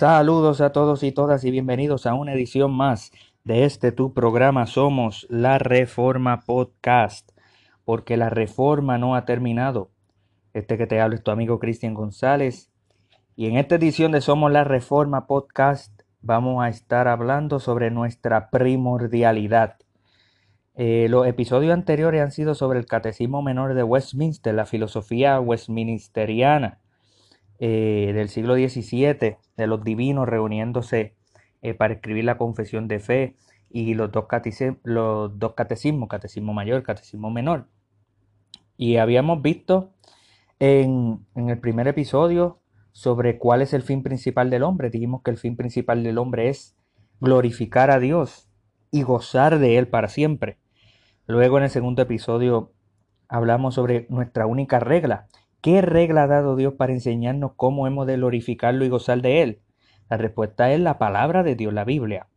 Saludos a todos y todas y bienvenidos a una edición más de este tu programa Somos la Reforma Podcast, porque la reforma no ha terminado. Este que te habla es tu amigo Cristian González y en esta edición de Somos la Reforma Podcast vamos a estar hablando sobre nuestra primordialidad. Eh, los episodios anteriores han sido sobre el Catecismo Menor de Westminster, la filosofía westminsteriana eh, del siglo XVII, de los divinos reuniéndose eh, para escribir la confesión de fe y los dos, los dos catecismos, catecismo mayor, catecismo menor. Y habíamos visto en, en el primer episodio sobre cuál es el fin principal del hombre. Dijimos que el fin principal del hombre es glorificar a Dios y gozar de Él para siempre. Luego en el segundo episodio hablamos sobre nuestra única regla, ¿Qué regla ha dado Dios para enseñarnos cómo hemos de glorificarlo y gozar de Él? La respuesta es la palabra de Dios, la Biblia,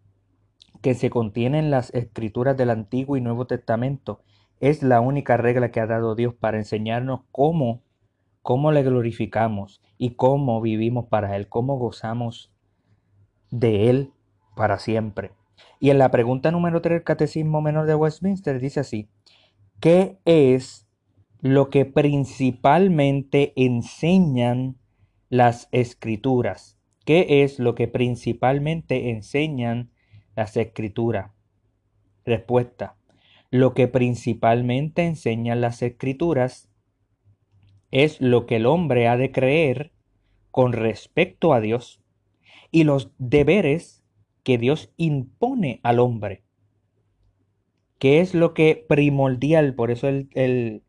que se contiene en las escrituras del Antiguo y Nuevo Testamento. Es la única regla que ha dado Dios para enseñarnos cómo, cómo le glorificamos y cómo vivimos para Él, cómo gozamos de Él para siempre. Y en la pregunta número 3 del Catecismo Menor de Westminster dice así, ¿qué es lo que principalmente enseñan las escrituras. ¿Qué es lo que principalmente enseñan las escrituras? Respuesta. Lo que principalmente enseñan las escrituras es lo que el hombre ha de creer con respecto a Dios y los deberes que Dios impone al hombre. ¿Qué es lo que primordial? Por eso el, el,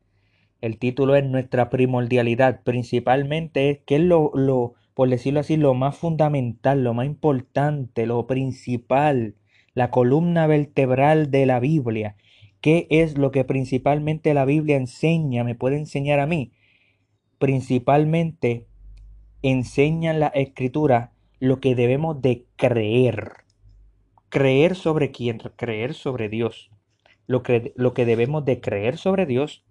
el título es Nuestra primordialidad. Principalmente es que es lo, lo, por decirlo así, lo más fundamental, lo más importante, lo principal, la columna vertebral de la Biblia. ¿Qué es lo que principalmente la Biblia enseña? ¿Me puede enseñar a mí? Principalmente enseña la escritura lo que debemos de creer. Creer sobre quién? Creer sobre Dios. Lo lo que debemos de creer sobre Dios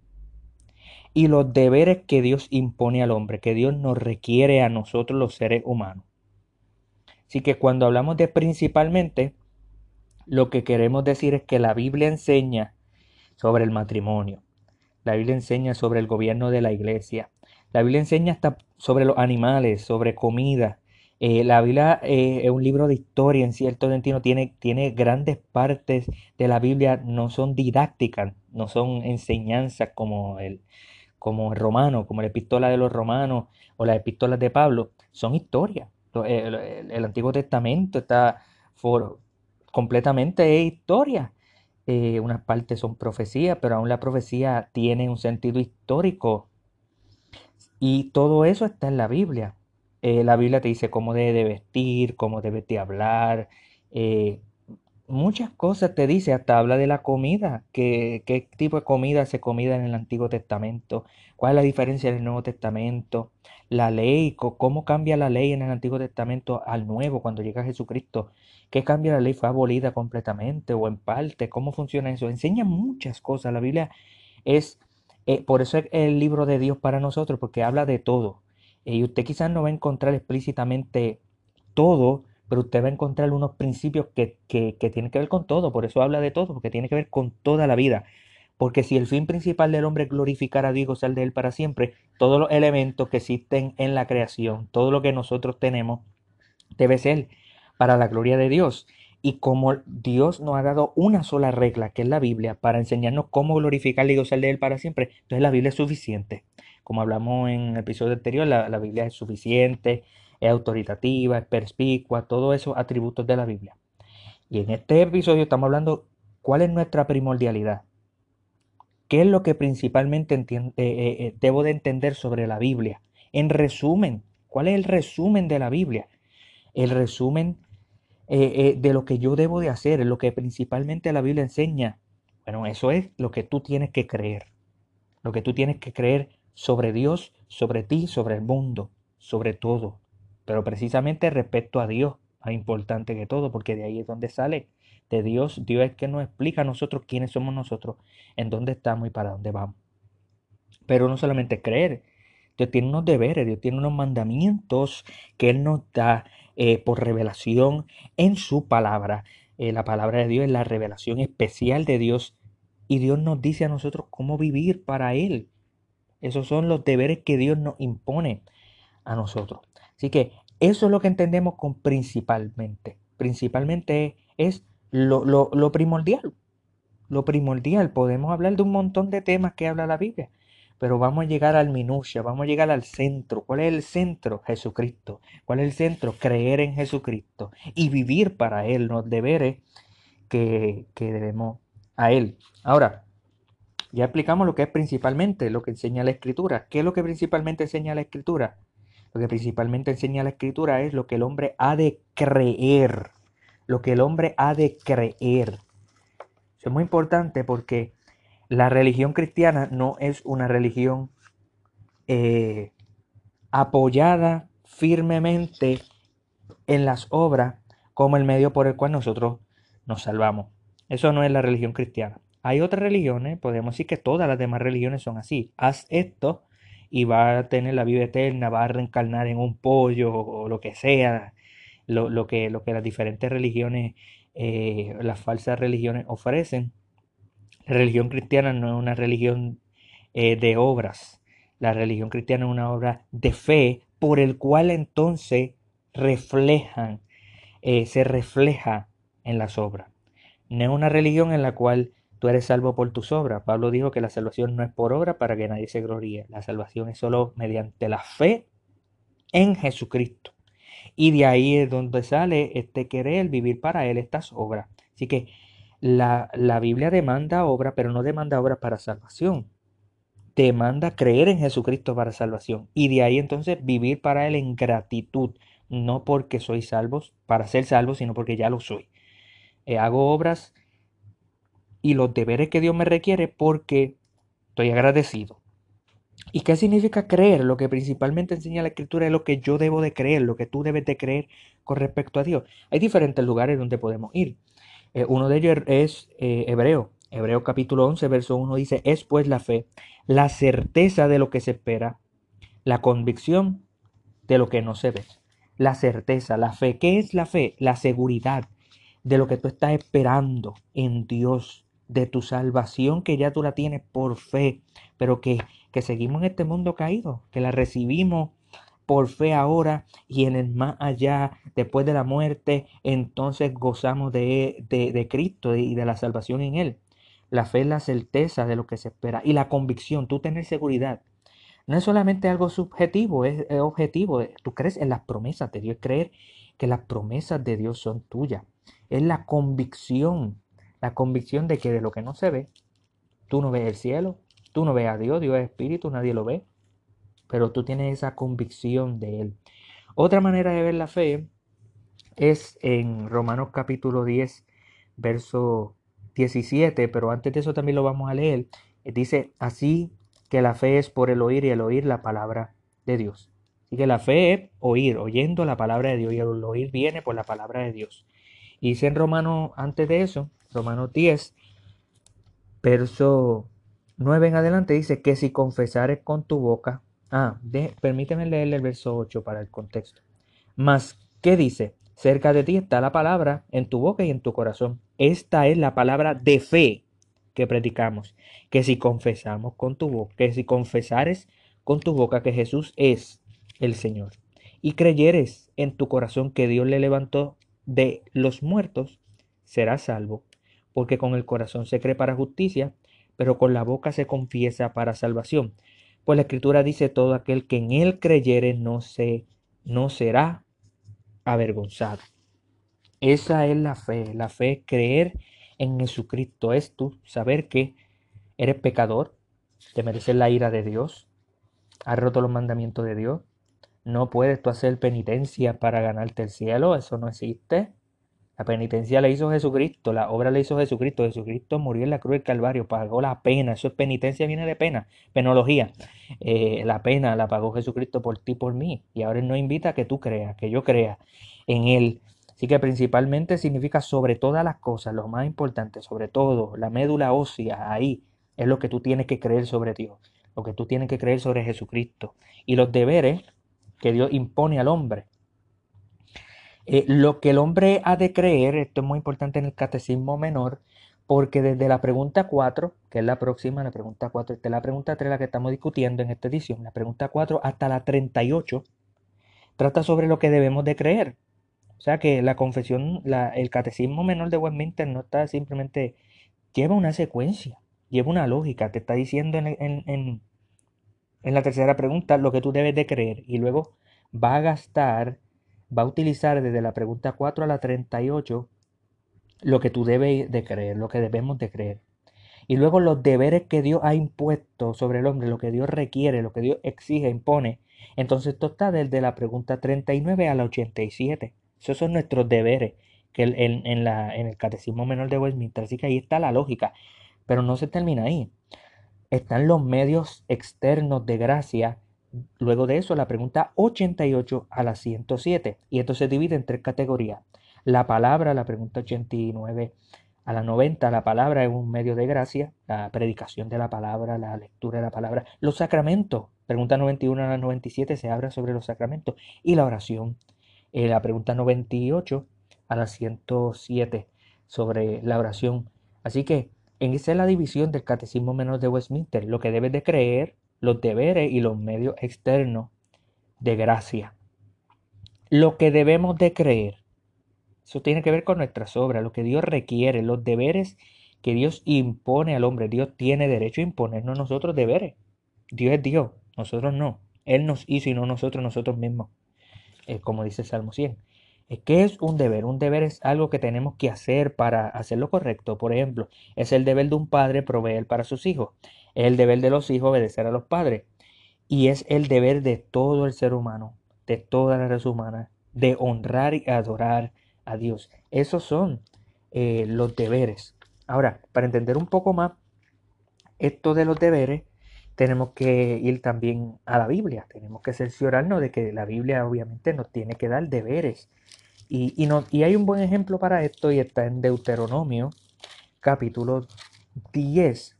y los deberes que Dios impone al hombre, que Dios nos requiere a nosotros los seres humanos. Así que cuando hablamos de principalmente, lo que queremos decir es que la Biblia enseña sobre el matrimonio, la Biblia enseña sobre el gobierno de la iglesia, la Biblia enseña hasta sobre los animales, sobre comida. Eh, la Biblia eh, es un libro de historia en cierto sentido, tiene, tiene grandes partes de la Biblia, no son didácticas, no son enseñanzas como el, como el romano, como la epístola de los romanos o las epístolas de Pablo, son historias. El, Antiguo Testamento está completamente historia. Eh, unas partes son profecías, pero aún la profecía tiene un sentido histórico. Y todo eso está en la Biblia. Eh, la Biblia te dice cómo debe de vestir, cómo debe de hablar, eh, muchas cosas te dice, hasta habla de la comida, que, qué tipo de comida se comida en el Antiguo Testamento, cuál es la diferencia en el Nuevo Testamento, la ley, cómo cambia la ley en el Antiguo Testamento al Nuevo cuando llega Jesucristo, qué cambia la ley, fue abolida completamente o en parte, cómo funciona eso, enseña muchas cosas, la Biblia es, eh, por eso es el libro de Dios para nosotros, porque habla de todo, y usted quizás no va a encontrar explícitamente todo, pero usted va a encontrar unos principios que, que, que tienen que ver con todo, por eso habla de todo, porque tiene que ver con toda la vida. Porque si el fin principal del hombre es glorificar a Dios y gozar de Él para siempre, todos los elementos que existen en la creación, todo lo que nosotros tenemos, debe ser para la gloria de Dios. Y como Dios nos ha dado una sola regla, que es la Biblia, para enseñarnos cómo glorificar y gozar de Él para siempre, entonces la Biblia es suficiente. Como hablamos en el episodio anterior, la, la Biblia es suficiente, es autoritativa, es perspicua, todos esos atributos de la Biblia. Y en este episodio estamos hablando cuál es nuestra primordialidad. ¿Qué es lo que principalmente eh, eh, eh, debo de entender sobre la Biblia? En resumen, ¿cuál es el resumen de la Biblia? El resumen de lo que yo debo de hacer, lo que principalmente la Biblia enseña. Bueno, eso es lo que tú tienes que creer. Lo que tú tienes que creer sobre Dios, sobre ti, sobre el mundo, sobre todo pero precisamente respecto a Dios, más importante que todo, porque de ahí es donde sale de Dios. Dios es que nos explica a nosotros quiénes somos nosotros, en dónde estamos y para dónde vamos. Pero no solamente creer, Dios tiene unos deberes, Dios tiene unos mandamientos que Él nos da. eh, por revelación en su palabra. Eh, la palabra de Dios es la revelación especial de Dios y Dios nos dice a nosotros cómo vivir para Él. Esos son los deberes que Dios nos impone a nosotros. Así que eso es lo que entendemos con principalmente. Principalmente es lo, primordial. Lo primordial. Podemos hablar de un montón de temas que habla la Biblia pero vamos a llegar al minucia, vamos a llegar al centro. ¿Cuál es el centro? Jesucristo. ¿Cuál es el centro? Creer en Jesucristo y vivir para Él, los deberes que, que debemos a Él. Ahora, ya explicamos lo que es principalmente lo que enseña la Escritura. ¿Qué es lo que principalmente enseña la Escritura? Lo que principalmente enseña la Escritura es lo que el hombre ha de creer. Lo que el hombre ha de creer. Eso es muy importante porque la religión cristiana no es una religión eh, apoyada firmemente en las obras como el medio por el cual nosotros nos salvamos. Eso no es la religión cristiana. Hay otras religiones, podemos decir que todas las demás religiones son así. Haz esto y va a tener la vida eterna, va a reencarnar en un pollo o lo que sea, lo, que, lo que las diferentes religiones, eh, las falsas religiones ofrecen. La religión cristiana no es una religión eh, de obras. La religión cristiana es una obra de fe por el cual entonces reflejan, eh, se refleja en las obras. No es una religión en la cual tú eres salvo por tus obras. Pablo dijo que la salvación no es por obra para que nadie se gloríe. La salvación es solo mediante la fe en Jesucristo. Y de ahí es donde sale este querer vivir para Él estas obras. Así que la, Biblia demanda obra, pero no demanda obra para salvación. Demanda creer en Jesucristo para salvación. Y de ahí entonces vivir para Él en gratitud. No porque soy salvo, para ser salvo, sino porque ya lo soy. Eh, hago obras y los deberes que Dios me requiere porque estoy agradecido. ¿Y qué significa creer? Lo que principalmente enseña la escritura es lo que yo debo de creer, lo que tú debes de creer con respecto a Dios. Hay diferentes lugares donde podemos ir. Eh, uno de ellos es eh, Hebreo. Hebreo capítulo 11, verso 1 dice, es pues la fe, la certeza de lo que se espera, la convicción de lo que no se ve. La certeza, la fe. ¿Qué es la fe? La seguridad de lo que tú estás esperando en Dios, de tu salvación que ya tú la tienes por fe, pero que, que seguimos en este mundo caído, que la recibimos por fe ahora y en el más allá, después de la muerte, entonces gozamos de, de, Cristo y de la salvación en Él. La fe es la certeza de lo que se espera y la convicción, tú tener seguridad. No es solamente algo subjetivo, es, objetivo. Tú crees en las promesas de Dios, creer que las promesas de Dios son tuyas. Es la convicción, la convicción de que de lo que no se ve, tú no ves el cielo, tú no ves a Dios, Dios es espíritu, nadie lo ve pero tú tienes esa convicción de Él. Otra manera de ver la fe es en Romanos capítulo 10, verso 17, pero antes de eso también lo vamos a leer. Dice, así que la fe es por el oír y el oír la palabra de Dios. Así que la fe es oír, oyendo la palabra de Dios y el oír viene por la palabra de Dios. Y dice en Romanos, antes de eso, Romanos 10, verso 9 en adelante, dice que si confesares con tu boca Ah, permíteme leerle el verso 8 para el contexto. Mas, ¿qué dice? Cerca de ti está la palabra en tu boca y en tu corazón. Esta es la palabra de fe que predicamos. Que si confesamos con tu boca, que si confesares con tu boca que Jesús es el Señor y creyeres en tu corazón que Dios le levantó de los muertos, serás salvo. Porque con el corazón se cree para justicia, pero con la boca se confiesa para salvación. Pues la escritura dice, todo aquel que en él creyere no, se, no será avergonzado. Esa es la fe. La fe es creer en Jesucristo. Es tú saber que eres pecador, te mereces la ira de Dios, has roto los mandamientos de Dios. No puedes tú hacer penitencia para ganarte el cielo, eso no existe. La penitencia la hizo Jesucristo, la obra la hizo Jesucristo. Jesucristo murió en la cruz del Calvario, pagó la pena. Eso es penitencia, viene de pena, penología. Eh, la pena la pagó Jesucristo por ti, por mí. Y ahora Él nos invita a que tú creas, que yo crea en Él. Así que principalmente significa sobre todas las cosas, lo más importante, sobre todo, la médula ósea, ahí es lo que tú tienes que creer sobre Dios, lo que tú tienes que creer sobre Jesucristo. Y los deberes que Dios impone al hombre Eh, lo que el hombre ha de creer, esto es muy importante en el catecismo menor, porque desde la pregunta 4, que es la próxima, la pregunta 4, esta es la pregunta 3, la que estamos discutiendo en esta edición, la pregunta 4 hasta la 38, trata sobre lo que debemos de creer. O sea que la confesión, la, el catecismo menor de Westminster no está simplemente, lleva una secuencia, lleva una lógica, te está diciendo en, en, en la tercera pregunta lo que tú debes de creer y luego va a gastar, va a utilizar desde la pregunta 4 a la 38 lo que tú debes de creer, lo que debemos de creer. Y luego los deberes que Dios ha impuesto sobre el hombre, lo que Dios requiere, lo que Dios exige, impone. Entonces esto está desde la pregunta 39 a la 87. Esos son nuestros deberes que en, en, la, en el Catecismo Menor de Westminster. Así que ahí está la lógica. Pero no se termina ahí. Están los medios externos de gracia. Luego de eso, la pregunta 88 a la 107. Y esto se divide en tres categorías. La palabra, la pregunta 89 a la 90, la palabra es un medio de gracia, la predicación de la palabra, la lectura de la palabra, los sacramentos, pregunta 91 a la 97 se habla sobre los sacramentos y la oración. Eh, la pregunta 98 a la 107 sobre la oración. Así que en esa es la división del Catecismo Menor de Westminster, lo que debes de creer, los deberes y los medios externos de gracia. Lo que debemos de creer eso tiene que ver con nuestras obras, lo que Dios requiere, los deberes que Dios impone al hombre. Dios tiene derecho a imponernos nosotros deberes. Dios es Dios, nosotros no. Él nos hizo y no nosotros, nosotros mismos. Como dice el Salmo 100. Eh, ¿Qué es un deber? Un deber es algo que tenemos que hacer para hacer lo correcto. Por ejemplo, es el deber de un padre proveer para sus hijos. Es el deber de los hijos obedecer a los padres. Y es el deber de todo el ser humano, de toda la raza humana, de honrar y adorar a Dios. Esos son eh, los deberes. Ahora, para entender un poco más esto de los deberes, tenemos que ir también a la Biblia. Tenemos que cerciorarnos de que la Biblia obviamente nos tiene que dar deberes. Y, y, y hay un buen ejemplo para esto y está en Deuteronomio, capítulo 10.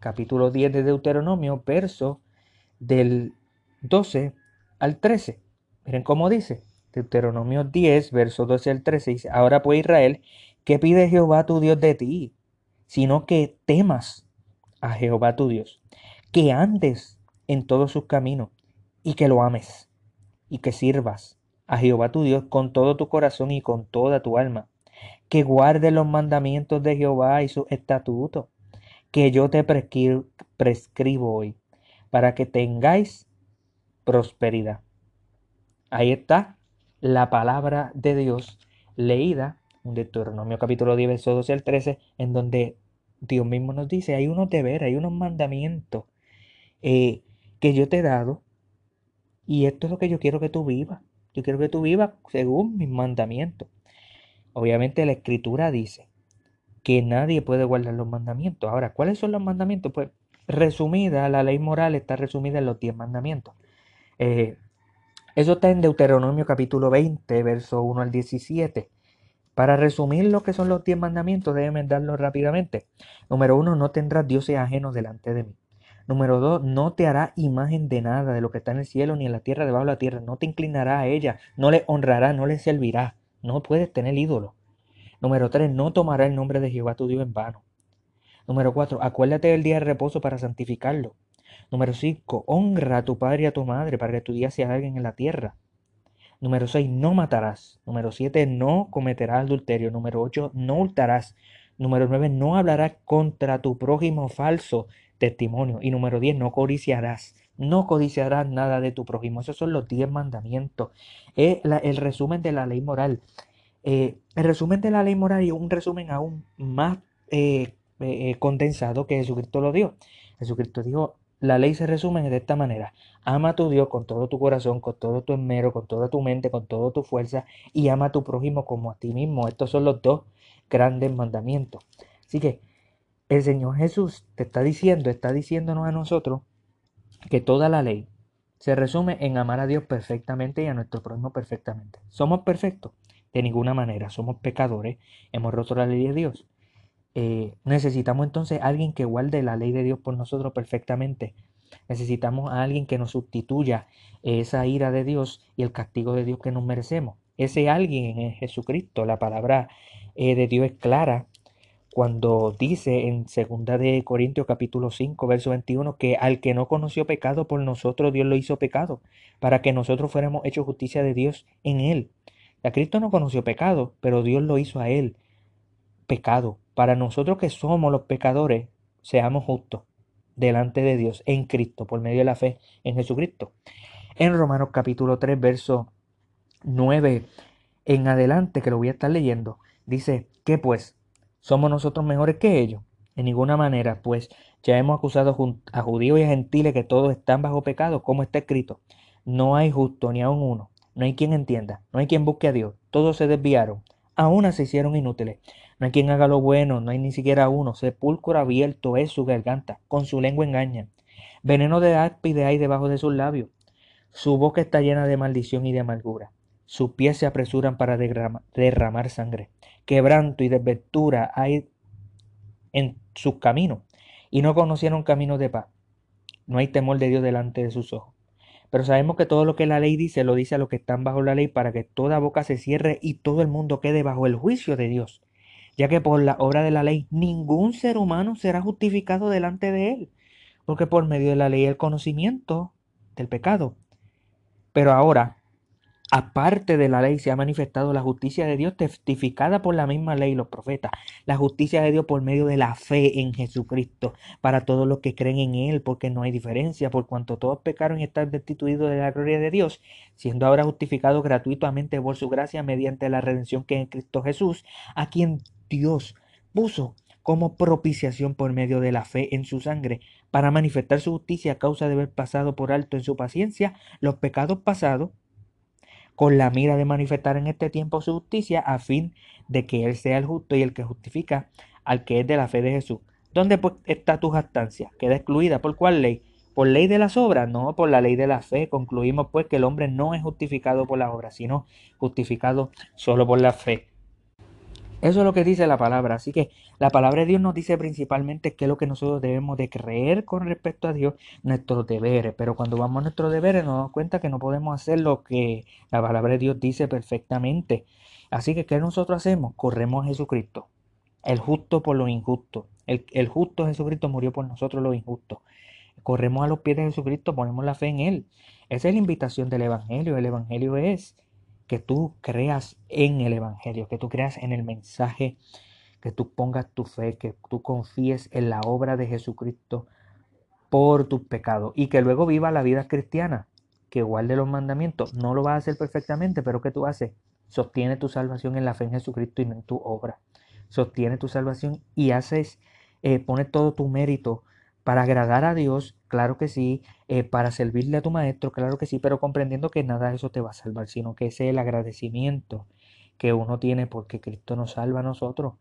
Capítulo 10 de Deuteronomio, verso del 12 al 13. Miren cómo dice. Deuteronomio 10, verso 12 al 13 dice, ahora pues Israel, ¿qué pide Jehová tu Dios de ti? Sino que temas a Jehová tu Dios, que andes en todos sus caminos y que lo ames y que sirvas a Jehová tu Dios con todo tu corazón y con toda tu alma, que guardes los mandamientos de Jehová y sus estatutos, que yo te prescribo hoy, para que tengáis prosperidad. Ahí está la palabra de Dios leída, en Deuteronomio capítulo 10, verso 12 al 13, en donde Dios mismo nos dice, hay unos deberes, hay unos mandamientos eh, que yo te he dado, y esto es lo que yo quiero que tú vivas. Yo quiero que tú vivas según mis mandamientos. Obviamente la escritura dice que nadie puede guardar los mandamientos. Ahora, ¿cuáles son los mandamientos? Pues resumida, la ley moral está resumida en los diez mandamientos. Eh, eso está en Deuteronomio capítulo 20, verso 1 al 17. Para resumir lo que son los diez mandamientos, déjenme darlo rápidamente. Número uno, no tendrás dioses ajenos delante de mí. Número dos, no te hará imagen de nada de lo que está en el cielo ni en la tierra, debajo de la tierra. No te inclinará a ella, no le honrará, no le servirá. No puedes tener ídolo. Número tres, no tomará el nombre de Jehová tu Dios en vano. Número cuatro, acuérdate del día de reposo para santificarlo. Número 5. Honra a tu padre y a tu madre para que tu día sea alguien en la tierra. Número 6. No matarás. Número 7. No cometerás adulterio. Número 8. No hurtarás. Número 9. No hablarás contra tu prójimo falso testimonio. Y número 10. No codiciarás. No codiciarás nada de tu prójimo. Esos son los 10 mandamientos. Es el resumen de la ley moral. Eh, el resumen de la ley moral y un resumen aún más eh, eh, condensado que Jesucristo lo dio. Jesucristo dijo, la ley se resume de esta manera. Ama a tu Dios con todo tu corazón, con todo tu esmero, con toda tu mente, con toda tu fuerza y ama a tu prójimo como a ti mismo. Estos son los dos grandes mandamientos. Así que el Señor Jesús te está diciendo, está diciéndonos a nosotros que toda la ley se resume en amar a Dios perfectamente y a nuestro prójimo perfectamente. ¿Somos perfectos? De ninguna manera. Somos pecadores. Hemos roto la ley de Dios. Eh, necesitamos entonces a alguien que guarde la ley de Dios por nosotros perfectamente. Necesitamos a alguien que nos sustituya esa ira de Dios y el castigo de Dios que nos merecemos. Ese alguien es Jesucristo. La palabra eh, de Dios es clara cuando dice en 2 de Corintios capítulo 5 verso 21 que al que no conoció pecado por nosotros Dios lo hizo pecado para que nosotros fuéramos hechos justicia de Dios en él. A Cristo no conoció pecado, pero Dios lo hizo a él pecado para nosotros que somos los pecadores seamos justos delante de Dios en Cristo por medio de la fe en Jesucristo. En Romanos capítulo 3 verso 9 en adelante que lo voy a estar leyendo dice que pues ¿Somos nosotros mejores que ellos? En ninguna manera, pues ya hemos acusado a judíos y a gentiles que todos están bajo pecado, como está escrito. No hay justo ni aun uno, no hay quien entienda, no hay quien busque a Dios, todos se desviaron, aún se hicieron inútiles. No hay quien haga lo bueno, no hay ni siquiera uno, sepulcro abierto es su garganta, con su lengua engañan. Veneno de áspide hay debajo de sus labios, su boca está llena de maldición y de amargura, sus pies se apresuran para derramar sangre quebranto y desventura hay en sus caminos, y no conocieron camino de paz. No hay temor de Dios delante de sus ojos. Pero sabemos que todo lo que la ley dice lo dice a los que están bajo la ley para que toda boca se cierre y todo el mundo quede bajo el juicio de Dios, ya que por la obra de la ley ningún ser humano será justificado delante de él, porque por medio de la ley el conocimiento del pecado. Pero ahora, Aparte de la ley se ha manifestado la justicia de Dios testificada por la misma ley y los profetas. La justicia de Dios por medio de la fe en Jesucristo para todos los que creen en Él, porque no hay diferencia, por cuanto todos pecaron y están destituidos de la gloria de Dios, siendo ahora justificados gratuitamente por su gracia mediante la redención que es en Cristo Jesús, a quien Dios puso como propiciación por medio de la fe en su sangre, para manifestar su justicia a causa de haber pasado por alto en su paciencia los pecados pasados con la mira de manifestar en este tiempo su justicia, a fin de que Él sea el justo y el que justifica al que es de la fe de Jesús. ¿Dónde pues está tu jactancia? Queda excluida. ¿Por cuál ley? ¿Por ley de las obras? No, por la ley de la fe. Concluimos pues que el hombre no es justificado por las obras, sino justificado solo por la fe. Eso es lo que dice la palabra. Así que la palabra de Dios nos dice principalmente qué es lo que nosotros debemos de creer con respecto a Dios, nuestros deberes. Pero cuando vamos a nuestros deberes nos damos cuenta que no podemos hacer lo que la palabra de Dios dice perfectamente. Así que, ¿qué nosotros hacemos? Corremos a Jesucristo. El justo por lo injusto. El, el justo Jesucristo murió por nosotros los injustos. Corremos a los pies de Jesucristo, ponemos la fe en Él. Esa es la invitación del Evangelio. El Evangelio es que tú creas en el Evangelio, que tú creas en el mensaje, que tú pongas tu fe, que tú confíes en la obra de Jesucristo por tus pecados y que luego viva la vida cristiana, que guarde los mandamientos. No lo vas a hacer perfectamente, pero ¿qué tú haces? Sostiene tu salvación en la fe en Jesucristo y no en tu obra. Sostiene tu salvación y haces, eh, pone todo tu mérito para agradar a Dios, claro que sí, eh, para servirle a tu maestro, claro que sí, pero comprendiendo que nada de eso te va a salvar, sino que ese es el agradecimiento que uno tiene porque Cristo nos salva a nosotros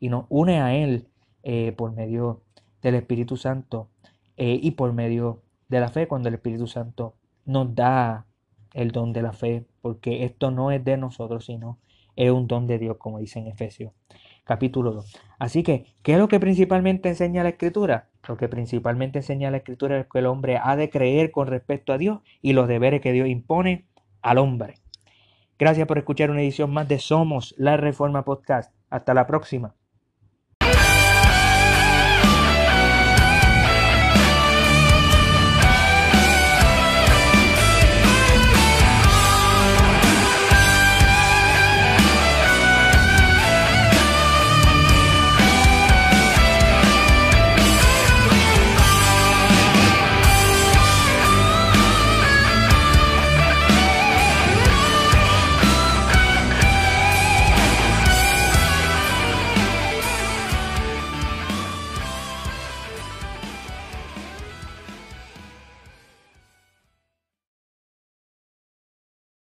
y nos une a Él eh, por medio del Espíritu Santo eh, y por medio de la fe, cuando el Espíritu Santo nos da el don de la fe, porque esto no es de nosotros, sino es un don de Dios, como dice en Efesios capítulo 2. Así que, ¿qué es lo que principalmente enseña la Escritura? Lo que principalmente enseña la Escritura es que el hombre ha de creer con respecto a Dios y los deberes que Dios impone al hombre. Gracias por escuchar una edición más de Somos la Reforma Podcast. Hasta la próxima.